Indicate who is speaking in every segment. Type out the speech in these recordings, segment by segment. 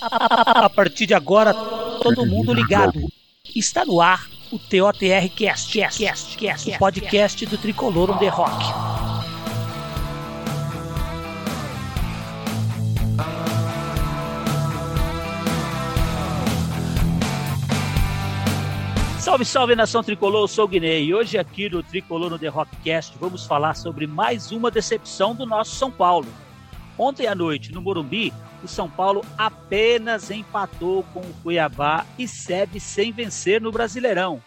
Speaker 1: A partir de agora, todo mundo ligado. Está no ar o TOTR Cast, Cast, Cast, Cast, o podcast do Tricolor the Rock. Salve, salve nação tricolor, eu sou o Guinei e hoje aqui no Tricolor no The Rockcast vamos falar sobre mais uma decepção do nosso São Paulo. Ontem à noite, no Morumbi, o São Paulo apenas empatou com o Cuiabá e segue sem vencer no Brasileirão.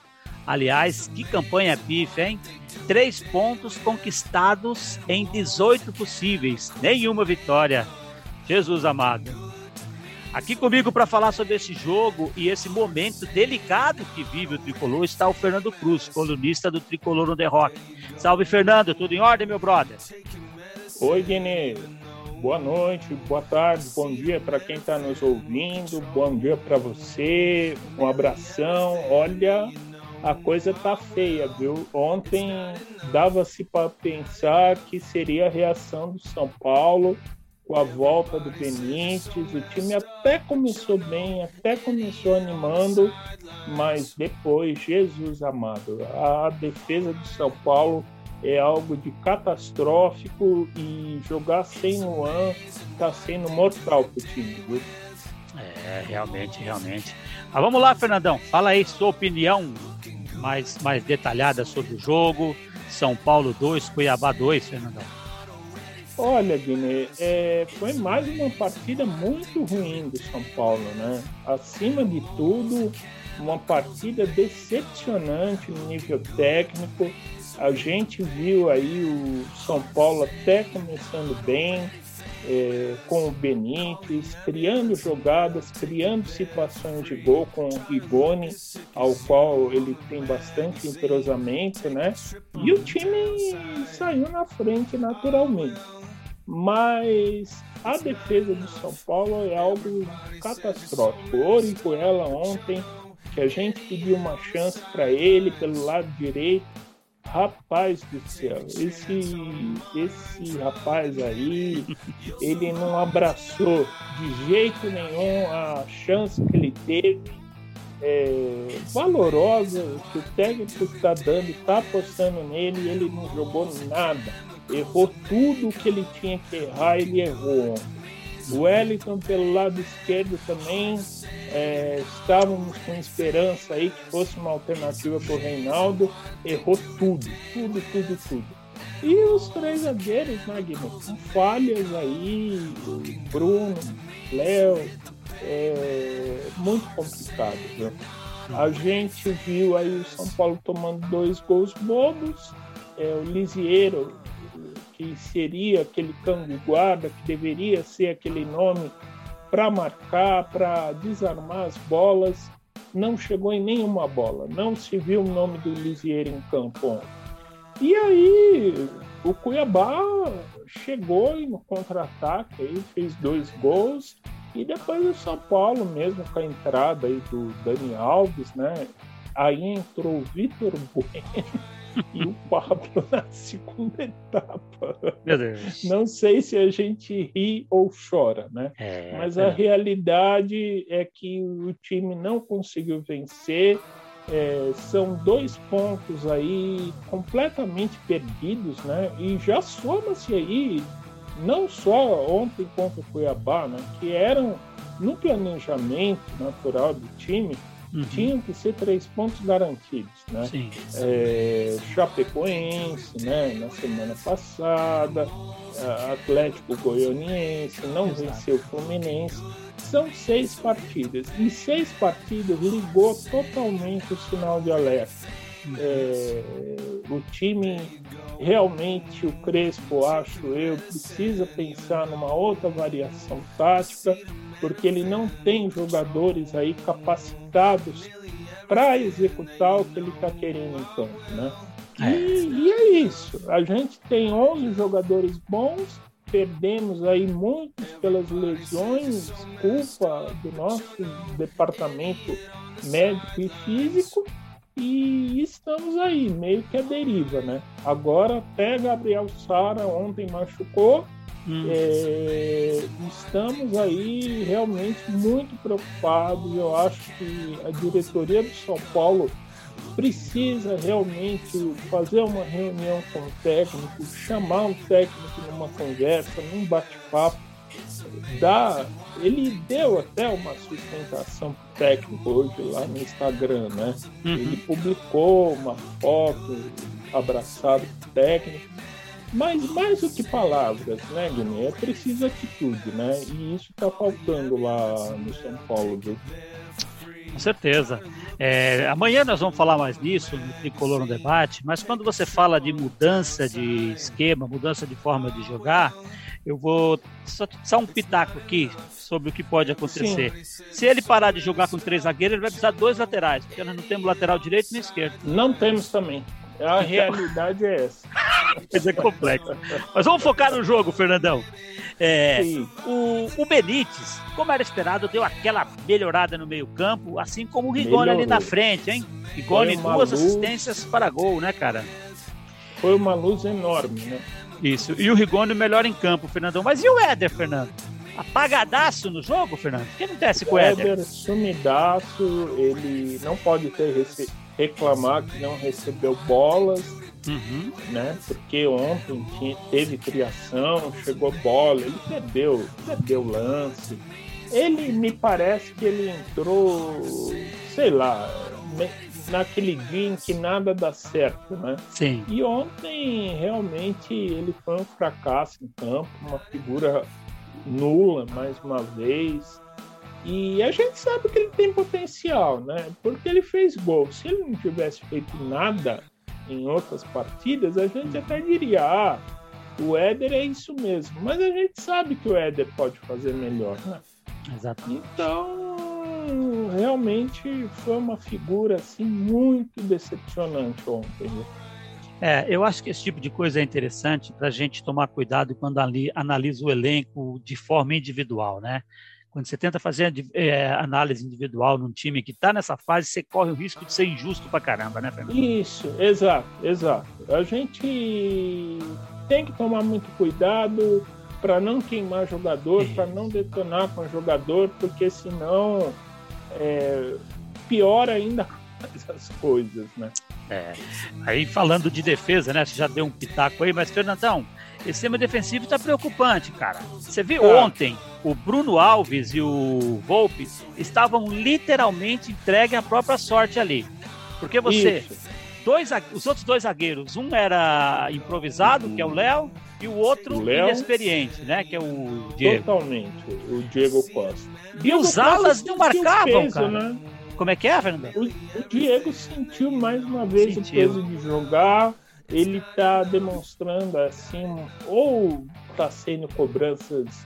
Speaker 1: Aliás, que campanha pife, hein? Três pontos conquistados em 18 possíveis, nenhuma vitória. Jesus amado. Aqui comigo para falar sobre esse jogo e esse momento delicado que vive o Tricolor está o Fernando Cruz, colunista do Tricolor no The Rock. Salve, Fernando, tudo em ordem, meu brother?
Speaker 2: Oi, Guinê boa noite, boa tarde, bom dia para quem está nos ouvindo, bom dia para você, um abração. Olha, a coisa tá feia, viu? Ontem dava-se para pensar que seria a reação do São Paulo com a volta do Benítez. O time até começou bem, até começou animando, mas depois, Jesus amado, a defesa do São Paulo é algo de catastrófico e jogar sem Luan está sendo mortal para o time, viu?
Speaker 1: É, realmente, realmente. Mas vamos lá, Fernandão. Fala aí sua opinião mais, mais detalhada sobre o jogo. São Paulo 2, Cuiabá 2, Fernandão.
Speaker 2: Olha, Guiné, é, foi mais uma partida muito ruim do São Paulo, né? Acima de tudo, uma partida decepcionante no nível técnico a gente viu aí o São Paulo até começando bem, é, com o Benítez, criando jogadas, criando situações de gol com o Rigoni, ao qual ele tem bastante entrosamento, né? E o time saiu na frente naturalmente. Mas a defesa do São Paulo é algo catastrófico. O Orihuela ontem, que a gente pediu uma chance para ele pelo lado direito, Rapaz do céu, esse, esse rapaz aí, ele não abraçou de jeito nenhum a chance que ele teve, é, valorosa, que o técnico está dando, está apostando nele ele não jogou nada. Errou tudo que ele tinha que errar, ele errou. O Wellington pelo lado esquerdo também é, estávamos com esperança aí que fosse uma alternativa para o Reinaldo. Errou tudo, tudo, tudo, tudo. E os três zagueiros, né, Guilherme? Com falhas aí, Bruno, Léo, é muito complicado. Viu? A gente viu aí o São Paulo tomando dois gols bobos. É, o Lisieiro que seria aquele cango guarda, que deveria ser aquele nome para marcar, para desarmar as bolas, não chegou em nenhuma bola. Não se viu o nome do Lisieiro em campo. E aí o Cuiabá chegou no contra-ataque, fez dois gols. E depois o São Paulo mesmo com a entrada aí do Dani Alves, né? Aí entrou o Vitor Bueno e o Pablo na segunda etapa.
Speaker 1: Meu Deus.
Speaker 2: Não sei se a gente ri ou chora, né? É, Mas a é. realidade é que o time não conseguiu vencer. É, são dois pontos aí completamente perdidos, né? E já soma-se aí, não só ontem contra o Cuiabá, né? Que eram no planejamento natural do time, uhum. tinham que ser três pontos garantidos, né? Sim. É, Chapecoense, né? Na semana passada, Atlético Goianiense, não Exato. venceu o Fluminense. São seis partidas e seis partidas ligou totalmente o sinal de alerta. Uhum. É, o time realmente, o Crespo, acho eu, precisa pensar numa outra variação tática porque ele não tem jogadores aí capacitados para executar o que ele está querendo em campo, né? E, é. e, é isso. A gente tem 11 jogadores bons, perdemos aí muitos pelas lesões, culpa do nosso departamento médico e físico, e estamos aí, meio que a deriva, né? Agora até Gabriel Sara ontem machucou, Hum. É, estamos aí realmente muito preocupados. Eu acho que a diretoria do São Paulo precisa realmente fazer uma reunião com o técnico, chamar o técnico numa conversa, num bate-papo, dar. Ele deu até uma sustentação pro técnico hoje lá no Instagram, né? Uhum. Ele publicou uma foto abraçado com o técnico. Mas mais do que palavras, né, Guilherme? É preciso atitude, né? E isso está faltando lá no São Paulo, viu?
Speaker 1: Com certeza. É, amanhã nós vamos falar mais disso no Tricolor no Debate, mas quando você fala de mudança de esquema, mudança de forma de jogar, eu vou só, só um pitaco aqui sobre o que pode acontecer. Sim. Se ele parar de jogar com três zagueiros, ele vai precisar de dois laterais, porque nós não temos lateral direito nem esquerdo.
Speaker 2: Não temos também. A então... realidade é essa.
Speaker 1: é complexa. Mas vamos focar no jogo, Fernandão. É, o, o Benítez, como era esperado, deu aquela melhorada no meio-campo, assim como o Rigoni Melhorou. ali na frente, hein? Rigoni, duas luz... assistências para gol, né, cara?
Speaker 2: Foi uma luz enorme, né?
Speaker 1: Isso. E o Rigoni melhor em campo, Fernandão. Mas e o Éder, Fernando? Apagadaço no jogo, Fernando? O que acontece com o Éder? Éder
Speaker 2: sumidaço, ele não pode ter. Reclamar que não recebeu bolas Uhum. Né? Porque ontem tinha, teve criação, chegou bola, ele perdeu, perdeu lance. Ele me parece que ele entrou, sei lá, naquele dia em que nada dá certo, né?
Speaker 1: Sim.
Speaker 2: E ontem realmente ele foi um fracasso em campo, uma figura nula mais uma vez. E a gente sabe que ele tem potencial, né? Porque ele fez gol. Se ele não tivesse feito nada, em outras partidas, a gente até diria, ah, o Éder é isso mesmo. Mas a gente sabe que o Éder pode fazer melhor, né?
Speaker 1: Exatamente.
Speaker 2: Então, realmente foi uma figura assim muito decepcionante ontem. Né?
Speaker 1: É, eu acho que esse tipo de coisa é interessante para a gente tomar cuidado quando analisa o elenco de forma individual, né? Quando você tenta fazer é, análise individual num time que está nessa fase, você corre o risco de ser injusto pra caramba, né, Fernando?
Speaker 2: Isso, exato, exato. A gente tem que tomar muito cuidado para não queimar jogador, para não detonar com jogador, porque senão é, piora ainda mais as coisas, né?
Speaker 1: É. Aí falando de defesa, né? Você já deu um pitaco aí, mas Fernandão, esse sistema defensivo está preocupante, cara. Você viu ah. ontem o Bruno Alves e o Volpe estavam literalmente entregues à própria sorte ali. Porque você, dois, os outros dois zagueiros, um era improvisado, que é o Léo, e o outro o Léo, inexperiente, né? Que é o Diego.
Speaker 2: Totalmente, o Diego Costa.
Speaker 1: E Diego os alas não marcavam, peso, cara. Né? Como é que é, Fernando?
Speaker 2: O, o, Diego sentiu mais uma vez sentiu. o peso de jogar. Ele está demonstrando assim, ou está sendo cobranças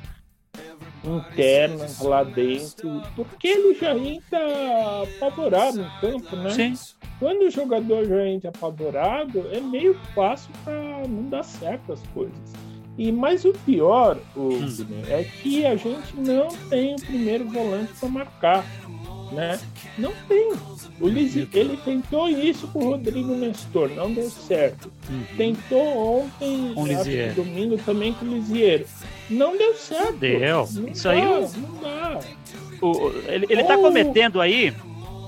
Speaker 2: internas lá dentro, porque ele já entra apavorado no campo, né?
Speaker 1: Sim.
Speaker 2: Quando o jogador já entra apavorado, é meio fácil para não dar certo as coisas. E mais o pior, o, hum. é que a gente não tem o primeiro volante para marcar né? Não tem. O Lisi, ele tentou isso com o Rodrigo Nestor, não deu certo. Uhum. Tentou ontem,
Speaker 1: com acho,
Speaker 2: domingo também com o Lisieiro. Não deu certo.
Speaker 1: Deu. Não isso dá, aí. O... Não dá. O, ele, ele tá cometendo aí.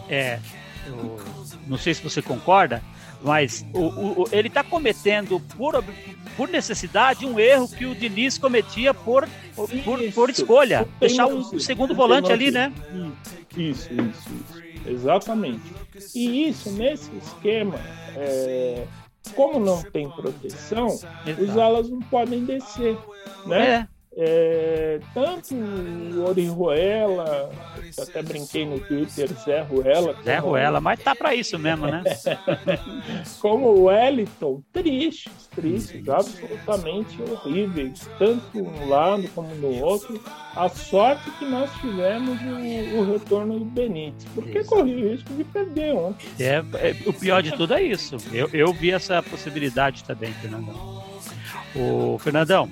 Speaker 1: É, eu, não sei se você concorda, mas o, o, ele está cometendo por, por necessidade um erro que o Diniz cometia por, por, por escolha. Deixar um, segundo volante ali, né?
Speaker 2: Isso, isso, isso. Exatamente. E isso, nesse esquema, é, como não tem proteção, Exato. os alas não podem descer, né? É. É, tanto o Orihuela, até brinquei no Twitter, Zé Ruela.
Speaker 1: Zé Ruela, mas tá para isso mesmo, né?
Speaker 2: como o Wellington, tristes, tristes, absolutamente horríveis, tanto um lado como no outro. A sorte que nós tivemos o, o retorno do Benítez, porque isso. corria o risco de perder ontem.
Speaker 1: É, é, o pior de tudo é isso. Eu, eu vi essa possibilidade também, Fernandão. O Fernandão,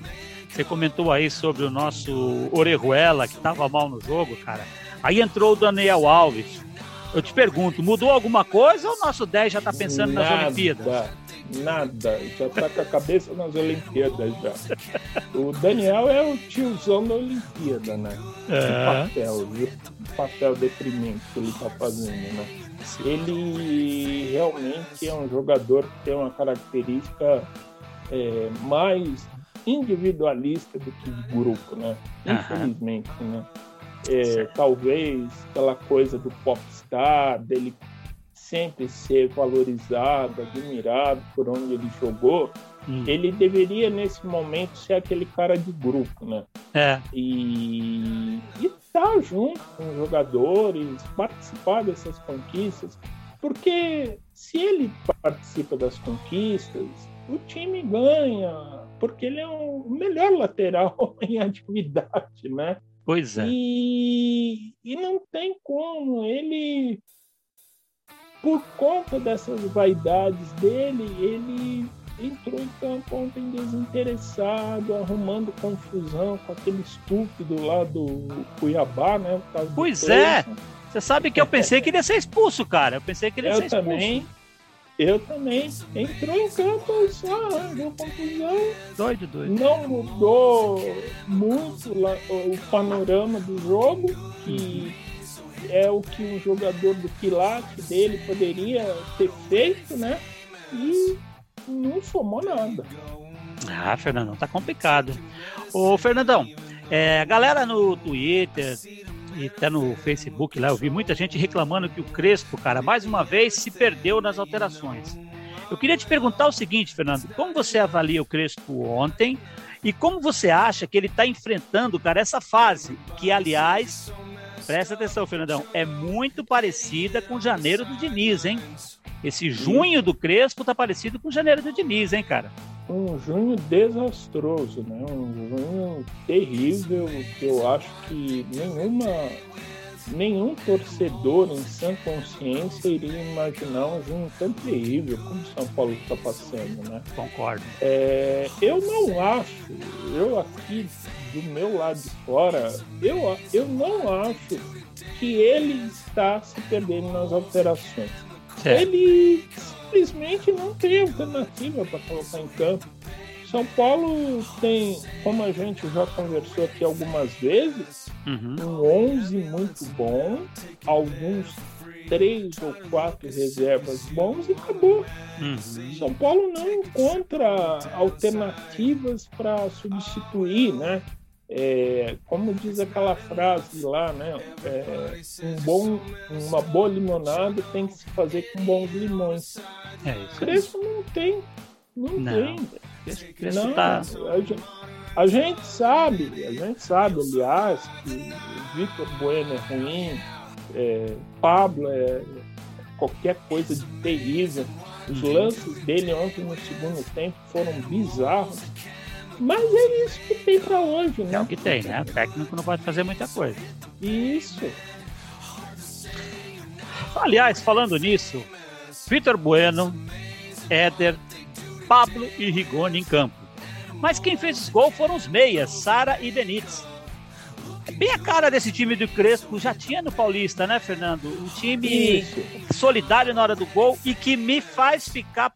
Speaker 1: você comentou aí sobre o nosso Orejuela, que estava mal no jogo, cara. Aí entrou o Daniel Alves. Eu te pergunto, mudou alguma coisa ou o nosso 10 já está pensando
Speaker 2: nada,
Speaker 1: nas Olimpíadas?
Speaker 2: nada. Já tá com a cabeça nas Olimpíadas já. O Daniel é o tiozão da Olimpíada, né? É. O papel, viu? O papel deprimente que ele tá fazendo, né? Ele realmente é um jogador que tem uma característica é, mais individualista do que de grupo, né? Infelizmente, né? É, talvez aquela coisa do popstar, dele sempre ser valorizado, admirado por onde ele jogou, hum. ele deveria nesse momento ser aquele cara de grupo, né?
Speaker 1: É.
Speaker 2: E estar tá junto com os jogadores, participar dessas conquistas, porque se ele participa das conquistas, o time ganha, porque ele é o melhor lateral em atividade, né?
Speaker 1: Pois é.
Speaker 2: E, e não tem como. Ele, por conta dessas vaidades dele, ele entrou em campo ontem desinteressado, arrumando confusão com aquele estúpido lá do Cuiabá, né?
Speaker 1: Pois é. Você sabe que eu pensei que ele ia ser expulso, cara. Eu pensei que ele ia
Speaker 2: eu
Speaker 1: ser expulso.
Speaker 2: Também, eu também. Entrou em campo só, deu confusão.
Speaker 1: Doido, doido.
Speaker 2: Não mudou muito o panorama do jogo, que é o que um jogador do quilate dele poderia ter feito, né? E não somou nada.
Speaker 1: Ah, Fernandão, tá complicado. Ô, Fernandão, é, a galera no Twitter, e até no Facebook lá, eu vi muita gente reclamando que o Crespo, cara, mais uma vez se perdeu nas alterações. Eu queria te perguntar o seguinte, Fernando, como você avalia o Crespo ontem e como você acha que ele está enfrentando, cara, essa fase, que aliás, presta atenção, Fernandão, é muito parecida com janeiro do Diniz, hein? Esse junho do Crespo tá parecido com janeiro do Diniz, hein, cara?
Speaker 2: Um junho desastroso, né? Um junho terrível que eu acho que nenhuma nenhum torcedor em sã consciência iria imaginar um junho tão terrível como São Paulo está passando, né?
Speaker 1: Concordo.
Speaker 2: É, eu não acho, eu aqui do meu lado de fora, eu, eu não acho que ele está se perdendo nas alterações. É. Ele simplesmente não tem alternativa para colocar em campo. São Paulo tem, como a gente já conversou aqui algumas vezes, uhum. um 11 muito bom, alguns três ou quatro reservas bons e acabou. Uhum. São Paulo não encontra alternativas para substituir, né? É, como diz aquela frase lá, né? É, um bom, uma boa limonada tem que se fazer com bons limões. É isso. Crespo não tem, não, não. tem. Crespo não, tá... a, gente, a gente sabe, a gente sabe, aliás, que o Vitor Bueno é ruim, é, Pablo é qualquer coisa de terrível. Os uhum. lances dele ontem no segundo tempo foram bizarros. Mas é isso que tem para hoje, né?
Speaker 1: É o que tem, né? O técnico não pode fazer muita coisa.
Speaker 2: Isso.
Speaker 1: Aliás, falando nisso, Vitor Bueno, Éder, Pablo e Rigoni em campo. Mas quem fez os gols foram os meias, Sara e Benítez. É bem a cara desse time do Crespo, já tinha no Paulista, né, Fernando? Um time Isso. solidário na hora do gol e que me faz ficar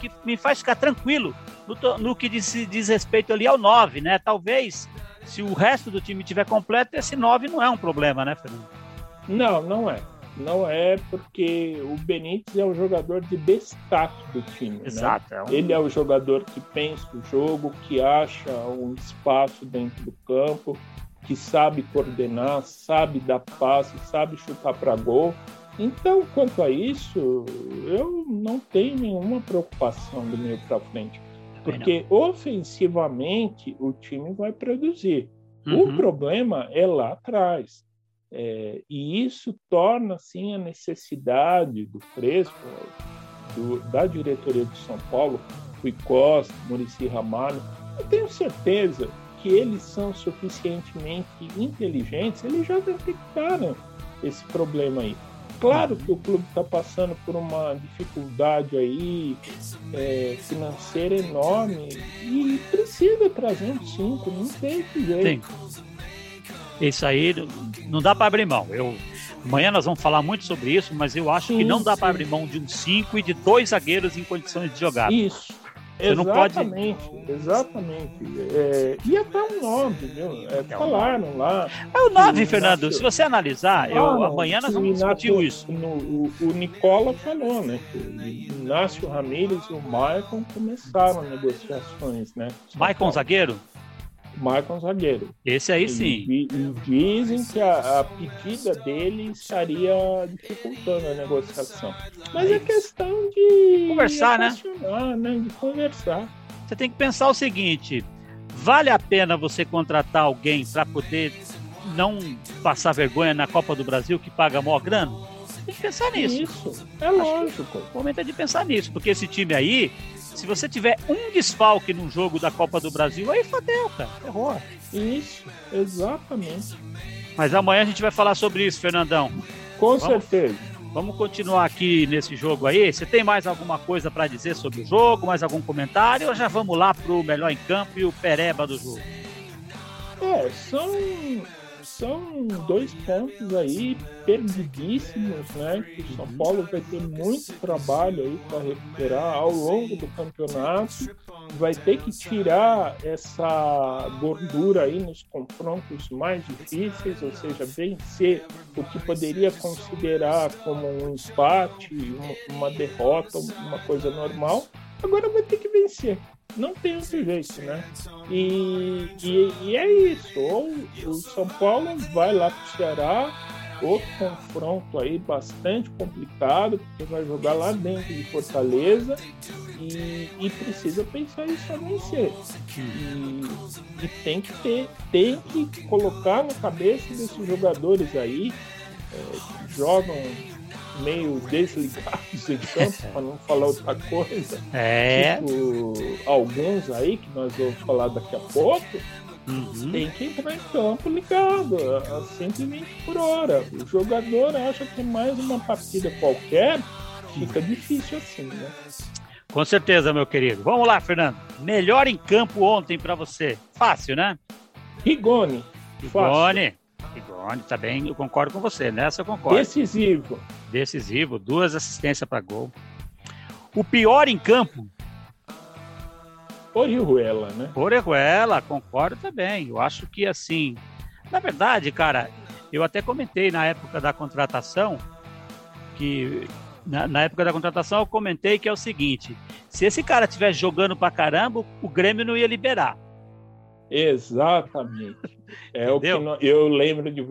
Speaker 1: que me faz ficar tranquilo no, no que diz, diz, respeito ali ao 9, né? Talvez, se o resto do time tiver completo, esse 9 não é um problema, né, Fernando?
Speaker 2: Não, não é. Não é porque o Benítez é o jogador de destaque do time. Né?
Speaker 1: Exato.
Speaker 2: Né? É um... Ele é o jogador que pensa o jogo, que acha um espaço dentro do campo, que sabe coordenar, sabe dar passe, sabe chutar para gol. Então, quanto a isso, eu não tenho nenhuma preocupação do meio para frente. Porque ofensivamente o time vai produzir. Uhum. O problema é lá atrás. É, e isso torna assim a necessidade do Crespo, do, da diretoria de São Paulo, Rui Costa, Murici Ramalho. Eu tenho certeza que eles são suficientemente inteligentes, eles já detectaram esse problema aí. Claro que o clube está passando por uma dificuldade aí é, financeira enorme e precisa trazer um 5, não tem jeito. Sim.
Speaker 1: Isso aí não dá para abrir mão. Eu, Amanhã nós vamos falar muito sobre isso, mas eu acho sim, que não dá para abrir mão de um 5 e de dois zagueiros em condições de jogar.
Speaker 2: Isso. Você exatamente, não pode... exatamente. É, e até um 9, viu? É, falaram lá.
Speaker 1: É o 9, Fernando. Inácio... Se você analisar, eu, ah, amanhã nós vamos Inácio, discutir isso.
Speaker 2: No, o, o, Nicola falou, né? Que o Inácio Ramírez e o Maicon começaram negociações, né?
Speaker 1: Maicon zagueiro?
Speaker 2: Maicon zagueiro.
Speaker 1: Esse aí sim.
Speaker 2: E, e dizem que a, a, pedida dele estaria dificultando a negociação. Mas é questão de
Speaker 1: conversar, né?
Speaker 2: né? De conversar.
Speaker 1: Você tem que pensar o seguinte: vale a pena você contratar alguém para poder não passar vergonha na Copa do Brasil que paga maior grana? Tem que pensar nisso.
Speaker 2: Isso, é lógico.
Speaker 1: O momento é de pensar nisso, porque esse time aí se você tiver um desfalque num jogo da Copa do Brasil, aí fodeu, cara. Errou.
Speaker 2: Isso, exatamente.
Speaker 1: Mas amanhã a gente vai falar sobre isso, Fernandão.
Speaker 2: Com vamos, certeza.
Speaker 1: Vamos continuar aqui nesse jogo aí. Você tem mais alguma coisa para dizer sobre o jogo? Mais algum comentário? Ou já vamos lá pro melhor em campo e o pereba do jogo?
Speaker 2: É, são são dois pontos aí perdidíssimos, né? Que o São Paulo vai ter muito trabalho aí para recuperar ao longo do campeonato. Vai ter que tirar essa gordura aí nos confrontos mais difíceis, ou seja, vencer o que poderia considerar como um empate, uma, uma derrota, uma coisa normal. Agora vai ter que vencer não tem outro jeito, né? E, e, e, é isso. Ou o São Paulo vai lá para o Ceará, outro confronto aí bastante complicado, porque vai jogar lá dentro de Fortaleza e, e precisa pensar em só vencer. E, e, tem que ter, tem que colocar na cabeça desses jogadores aí é, que jogam meio desligados em campo, para não falar outra coisa.
Speaker 1: É.
Speaker 2: Tipo, alguns aí, que nós vamos falar daqui a pouco, uhum. tem que entrar em campo ligado, a 120 por hora. O jogador acha que mais uma partida qualquer fica difícil assim, né?
Speaker 1: Com certeza, meu querido. Vamos lá, Fernando. Melhor em campo ontem para você. Fácil, né?
Speaker 2: Rigoni.
Speaker 1: Rigoni. Rigoni, tá bem, eu concordo com você, nessa eu concordo.
Speaker 2: Decisivo.
Speaker 1: Decisivo, duas assistências para gol. O pior em campo.
Speaker 2: Orihuela, né?
Speaker 1: Orihuela, concordo também. Eu acho que assim, na verdade, cara, eu até comentei na época da contratação que na, na, época da contratação eu comentei que é o seguinte: se esse cara estiver jogando pra caramba, o Grêmio não ia liberar.
Speaker 2: Exatamente. É o que eu lembro de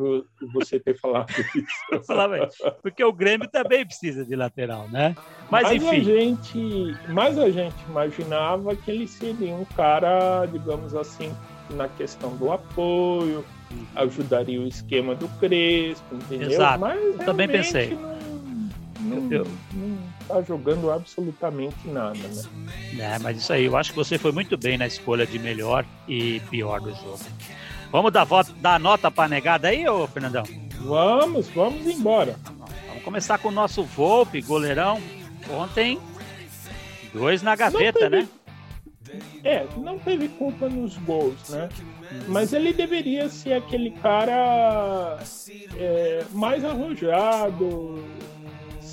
Speaker 2: você ter falado isso.
Speaker 1: Porque o Grêmio também precisa de lateral, né? Mas, mas enfim.
Speaker 2: A gente, mas a gente imaginava que ele seria um cara, digamos assim, na questão do apoio, uhum. ajudaria o esquema do Crespo, entendeu?
Speaker 1: Exato.
Speaker 2: Mas
Speaker 1: eu também pensei.
Speaker 2: Não, não, eu... não tá jogando absolutamente nada, né?
Speaker 1: É, mas isso aí, eu acho que você foi muito bem na escolha de melhor e pior do jogo. Vamos dar, voto, dar nota para negada aí, ô Fernandão?
Speaker 2: Vamos, vamos embora.
Speaker 1: Vamos começar com o nosso Volpe, goleirão. Ontem, dois na gaveta, teve, né?
Speaker 2: É, não teve culpa nos gols, né? Mas ele deveria ser aquele cara é, mais arrojado,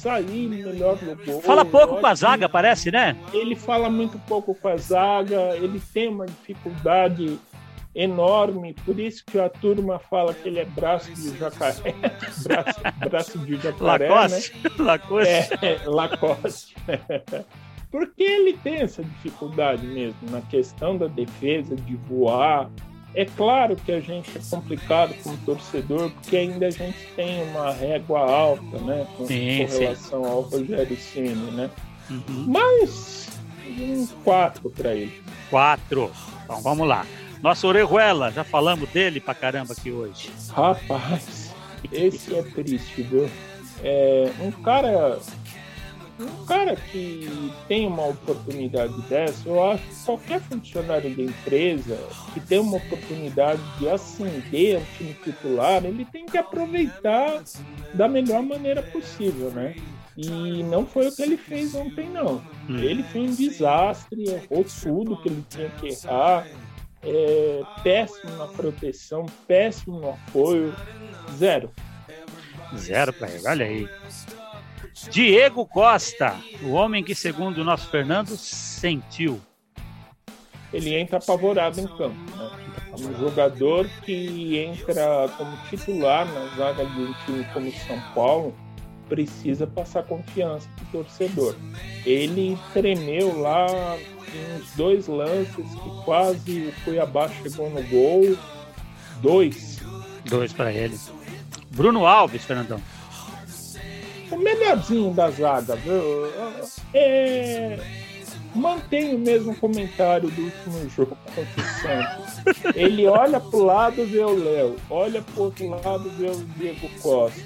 Speaker 2: sair melhor no gol.
Speaker 1: Fala pouco com a zaga, parece, né?
Speaker 2: Ele fala muito pouco com a zaga, ele tem uma dificuldade enorme, por isso que a turma fala que ele é braço de jacaré, braço, braço de jacaré,
Speaker 1: Lacoste.
Speaker 2: né?
Speaker 1: Lacoste.
Speaker 2: É, Lacoste. Porque ele tem essa dificuldade mesmo na questão da defesa, de voar, é claro que a gente é complicado como torcedor, porque ainda a gente tem uma régua alta, né? Com, sim, com relação sim. ao Rogério Ceni, né? Uhum. Mas um 4 para ele.
Speaker 1: 4. Então vamos lá. Nosso Orejuela, já falamos dele pra caramba aqui hoje.
Speaker 2: Rapaz, esse é triste, viu? É um cara um cara que tem uma oportunidade dessa, eu acho que qualquer funcionário da empresa que tem uma oportunidade de ascender ao time titular, ele tem que aproveitar da melhor maneira possível, né? E não foi o que ele fez ontem, não. Hum. Ele foi um desastre, errou tudo que ele tinha que errar, é, péssimo na proteção, péssimo no apoio, zero.
Speaker 1: Zero para ele, olha aí. Diego Costa, o homem que, segundo o nosso Fernando, sentiu.
Speaker 2: Ele entra apavorado em campo. Né? Um jogador que entra como titular na zaga de um time como São Paulo precisa passar confiança para o torcedor. Ele tremeu lá em uns dois lances que quase o Cuiabá chegou no gol. Dois.
Speaker 1: Dois para ele. Bruno Alves, Fernandão.
Speaker 2: O melhorzinho da zaga, viu? É... Mantém o mesmo comentário do último jogo contra o Santos. Ele olha pro lado, vê o Léo. Olha pro outro lado, vê o Diego Costa.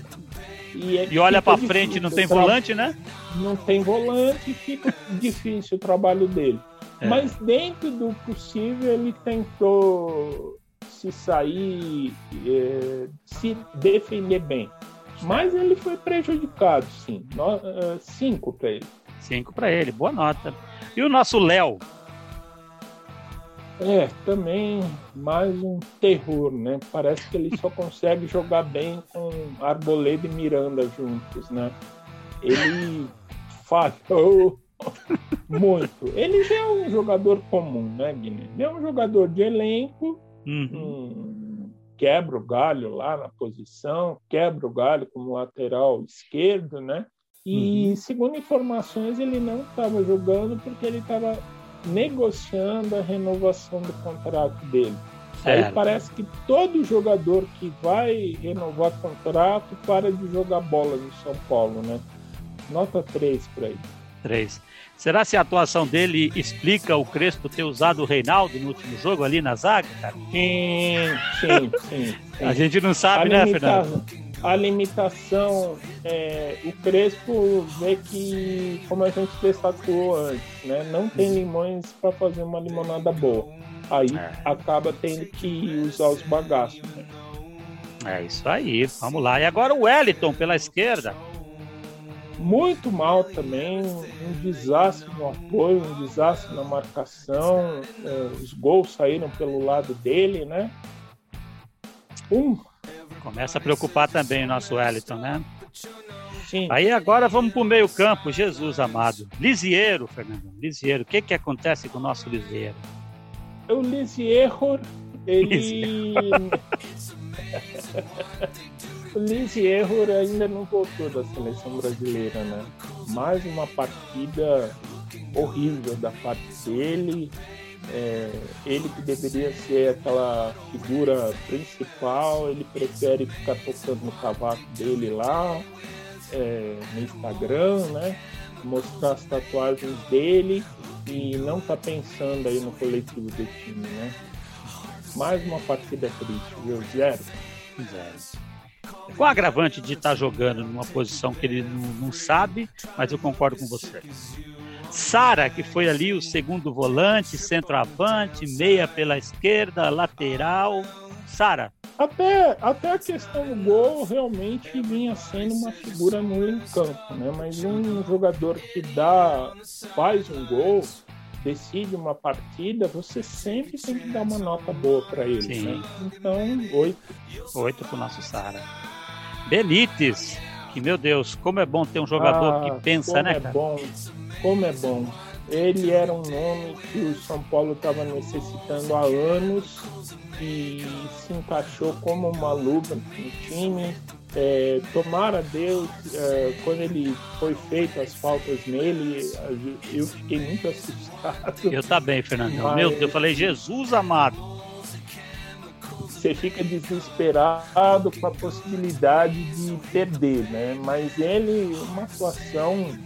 Speaker 1: E, é, e olha para frente, não tem volante, né?
Speaker 2: Não tem volante, fica difícil o trabalho dele. É. Mas dentro do possível, ele tentou se sair, é, se defender bem. Mas ele foi prejudicado, sim. No, uh, cinco para ele.
Speaker 1: Cinco para ele, boa nota. E o nosso Léo?
Speaker 2: É, também mais um terror, né? Parece que ele só consegue jogar bem com Arboleda e Miranda juntos, né? Ele falhou muito. Ele já é um jogador comum, né, Guilherme? Ele é um jogador de elenco, uhum. um, quebra o galho lá na posição, quebra o galho como lateral esquerdo, né? E uhum. segundo informações, ele não estava jogando porque ele estava negociando a renovação do contrato dele. Certo. Aí parece que todo jogador que vai renovar contrato para de jogar bola no São Paulo, né? Nota 3 para ele.
Speaker 1: 3. Será se a atuação dele explica o Crespo ter usado o Reinaldo no último jogo ali na zaga, cara?
Speaker 2: Sim, sim, sim. sim.
Speaker 1: A gente não sabe, a né. Fernando?
Speaker 2: A limitação, é, o Crespo vê que, como a gente destacou antes, né, não tem limões para fazer uma limonada boa. Aí é. acaba tendo que usar os bagaços. Né?
Speaker 1: É isso aí, vamos lá. E agora o Wellington pela esquerda
Speaker 2: muito mal também, um desastre no apoio, um desastre na marcação, é, os gols saíram pelo lado dele, né?
Speaker 1: Um. Começa a preocupar também o nosso Wellington, né? Sim. Aí agora vamos para o meio campo, Jesus amado. Lisieiro, Fernando, Lisieiro, o que que acontece com o nosso Lisieiro?
Speaker 2: O Lisieiro, ele... o Lisieiro ainda não voltou da seleção brasileira, né? Mais uma partida horrível da parte dele. É, ele que deveria ser aquela figura principal, ele prefere ficar tocando no cavaco dele lá é, no Instagram, né? Mostrar as tatuagens dele e não tá pensando aí no coletivo do time, né? Mais uma partida triste, viu? Zero.
Speaker 1: Zero. Com o agravante de estar tá jogando numa posição que ele não, não sabe, mas eu concordo com você. Sara, que foi ali o segundo volante, centroavante, meia pela esquerda, lateral. Sara.
Speaker 2: Até, até a questão do gol realmente vinha sendo uma figura em campo, né? Mas um jogador que dá, faz um gol, decide uma partida, você sempre tem que dar uma nota boa para ele. Sim. Né? Então, oito.
Speaker 1: Oito para o nosso Sara. Benítez, que meu Deus, como é bom ter um jogador ah, que pensa, né,
Speaker 2: é cara? Bom, como é bom. Ele era um nome que o São Paulo estava necessitando há anos e se encaixou como uma luva no time. É, tomara Deus, é, quando ele foi feito as faltas nele, eu fiquei muito assustado.
Speaker 1: Eu também, Fernando. Mas... Meu Deus, eu falei, Jesus amado.
Speaker 2: Você fica desesperado com a possibilidade de perder, né? Mas ele, uma atuação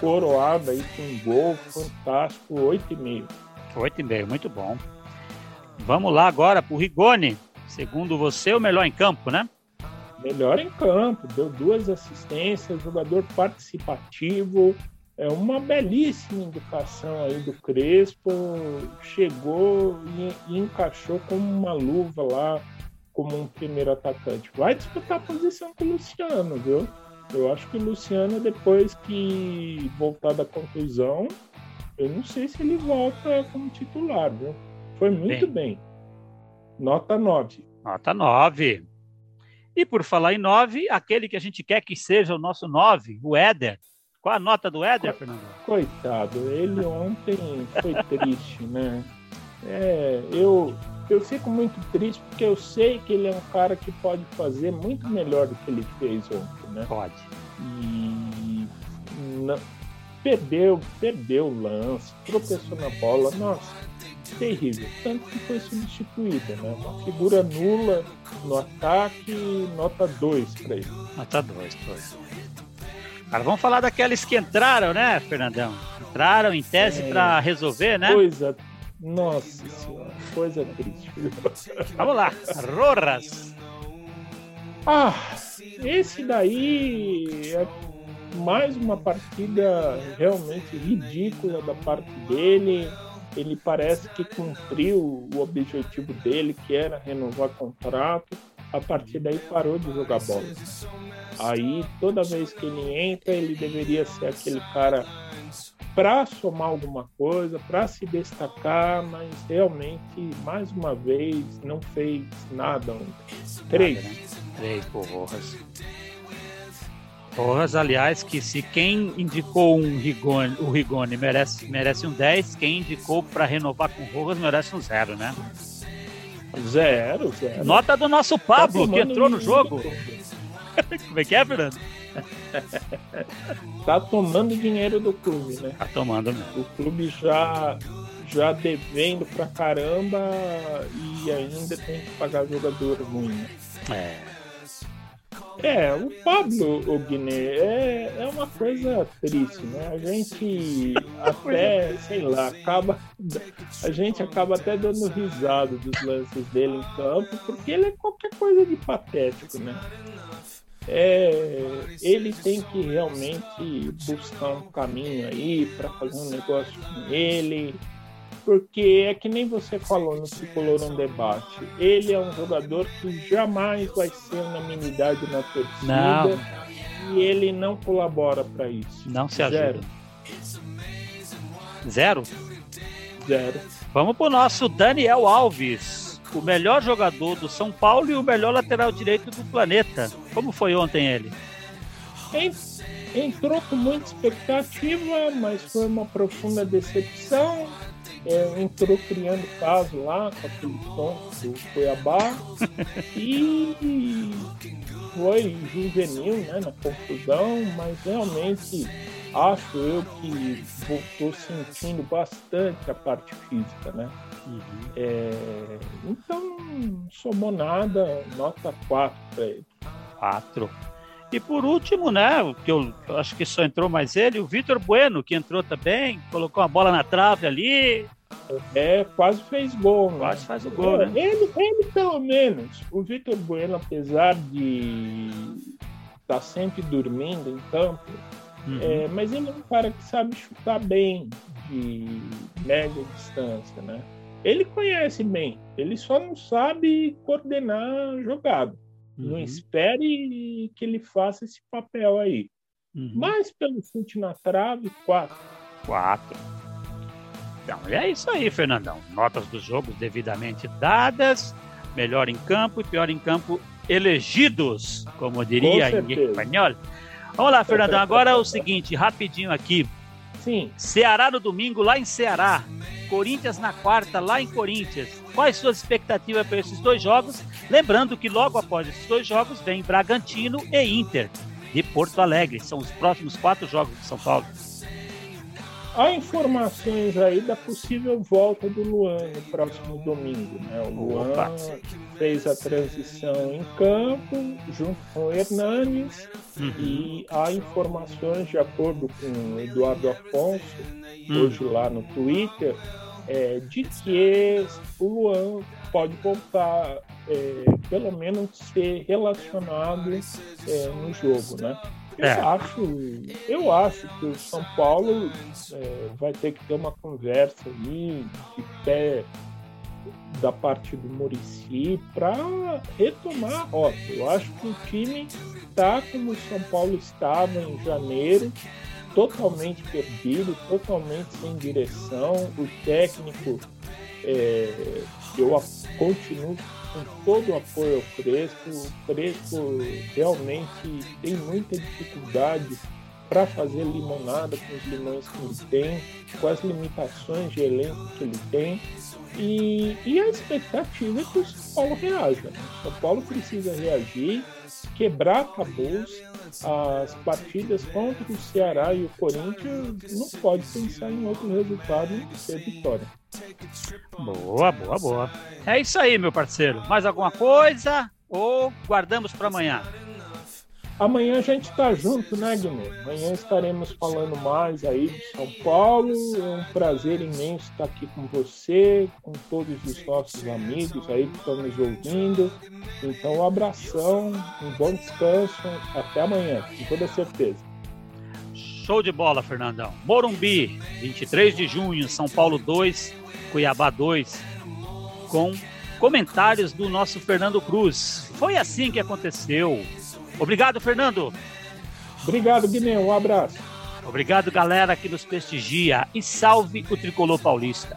Speaker 2: coroada aí com um gol fantástico, 8,5.
Speaker 1: 8,5, muito bom. Vamos lá agora para o Rigoni. Segundo você, o melhor em campo, né?
Speaker 2: melhor em campo, deu duas assistências, jogador participativo, é uma belíssima indicação aí do Crespo, chegou e, e encaixou como uma luva lá, como um primeiro atacante. Vai disputar a posição com o Luciano, viu? Eu acho que o Luciano, depois que voltar da contusão, eu não sei se ele volta como titular, viu? Foi muito bem. bem. Nota 9.
Speaker 1: Nota 9. E por falar em 9, aquele que a gente quer que seja o nosso 9, o Éder. Qual a nota do Éder, Fernando?
Speaker 2: Coitado, ele ontem foi triste, né? É, eu, eu fico muito triste porque eu sei que ele é um cara que pode fazer muito melhor do que ele fez ontem, né?
Speaker 1: Pode.
Speaker 2: E não, perdeu, perdeu o lance, tropeçou na bola, nossa, terrível. Tanto que foi substituída, né? Uma figura nula no ataque, nota 2 para ele.
Speaker 1: Nota 2, foi. Vamos falar daqueles que entraram, né, Fernandão? Entraram em tese para resolver, né?
Speaker 2: Coisa. Nossa senhora, coisa triste.
Speaker 1: Vamos lá, Roras.
Speaker 2: Ah, esse daí é mais uma partida realmente ridícula da parte dele. Ele parece que cumpriu o objetivo dele, que era renovar contrato. A partir daí parou de jogar bola. Aí toda vez que ele entra, ele deveria ser aquele cara para somar alguma coisa, para se destacar, mas realmente, mais uma vez, não fez nada ontem. Três. Nada, né?
Speaker 1: Três por Rojas. Aliás, que se quem indicou um o Rigoni merece, merece um 10, quem indicou para renovar com Rojas merece um zero, né?
Speaker 2: Zero, zero.
Speaker 1: Nota do nosso Pablo, tá que entrou no jogo. Como é que é, Fernando?
Speaker 2: tá tomando dinheiro do clube, né?
Speaker 1: Tá tomando mesmo.
Speaker 2: O clube já, já devendo pra caramba e ainda tem que pagar jogador ruim.
Speaker 1: É.
Speaker 2: É, o Pablo o Guiné é, é uma coisa triste, né? A gente até, sei lá, acaba. A gente acaba até dando risada dos lances dele em campo, porque ele é qualquer coisa de patético, né? é, ele tem que realmente buscar um caminho aí para fazer um negócio com ele, porque é que nem você falou no Tricolor um debate, ele é um jogador que jamais vai ser unanimidade na torcida
Speaker 1: não.
Speaker 2: e ele não colabora para isso.
Speaker 1: Não se ajuda. Zero. Zero?
Speaker 2: Zero.
Speaker 1: Vamos pro nosso Daniel Alves o melhor jogador do São Paulo e o melhor lateral direito do planeta. Como foi ontem ele?
Speaker 2: Entrou com muita expectativa, mas foi uma profunda decepção. É, entrou criando caso lá com aquele tom do Cuiabá e foi juvenil né, na confusão, mas realmente acho eu que voltou sentindo bastante a parte física, né? Uhum. É, então, somou nada, nota 4 para ele.
Speaker 1: 4. E por último, né, que eu, eu acho que só entrou mais ele, o Vitor Bueno, que entrou também, colocou a bola na trave ali.
Speaker 2: É, quase fez gol, né?
Speaker 1: Quase faz o gol, é,
Speaker 2: né? Ele, ele, pelo menos, o Vitor Bueno, apesar de estar tá sempre dormindo em campo, uhum. é, mas ele é um cara que sabe chutar bem de média distância, né? Ele conhece bem, ele só não sabe coordenar a jogada. Uhum. Não espere que ele faça esse papel aí. Uhum. Mas pelo chute na trave, quatro.
Speaker 1: Quatro. Então, é isso aí, Fernandão. Notas dos jogos devidamente dadas. Melhor em campo e pior em campo elegidos, como diria em espanhol. Vamos lá, Fernandão. Agora é o seguinte, rapidinho aqui.
Speaker 2: Sim.
Speaker 1: Ceará no domingo, lá em Ceará. Corinthians na quarta, lá em Corinthians. Quais suas expectativas para esses dois jogos? Lembrando que logo após esses dois jogos vem Bragantino e Inter de Porto Alegre. São os próximos quatro jogos de São Paulo.
Speaker 2: Há informações aí da possível volta do Luan no próximo domingo. Né? O Luan Opa. fez a transição em campo junto com o Hernanes uhum. e há informações, de acordo com o Eduardo Afonso, uhum. hoje lá no Twitter, é, de que o Luan pode voltar, é, pelo menos ser relacionado é, no jogo, né? Eu é. acho, eu acho que o São Paulo é, vai ter que ter uma conversa aí de pé da parte do Murici para retomar a rota. Eu acho que o time está como o São Paulo estava em janeiro, totalmente perdido, totalmente sem direção. O técnico, é, eu continuo com todo o apoio ao Crespo. O Crespo realmente tem muita dificuldade para fazer limonada com os limões que ele tem, com as limitações de elenco que ele tem. E, e a expectativa é que o São Paulo reaja. Né? O São Paulo precisa reagir, quebrar tabus. As partidas contra o Ceará e o Corinthians não pode pensar em outro resultado não ser vitória.
Speaker 1: Boa, boa, boa. É isso aí, meu parceiro. Mais alguma coisa ou guardamos para amanhã?
Speaker 2: Amanhã a gente está junto, né, Guilherme? Amanhã estaremos falando mais aí de São Paulo. É um prazer imenso estar aqui com você, com todos os nossos amigos aí que estão nos ouvindo. Então, um abração, um bom descanso. Até amanhã, com toda certeza.
Speaker 1: Show de bola, Fernandão. Morumbi, 23 de junho, São Paulo 2, Cuiabá 2, com comentários do nosso Fernando Cruz. Foi assim que aconteceu. Obrigado, Fernando.
Speaker 2: Obrigado, Guiné. Um abraço.
Speaker 1: Obrigado, galera que nos prestigia. E salve o tricolor paulista.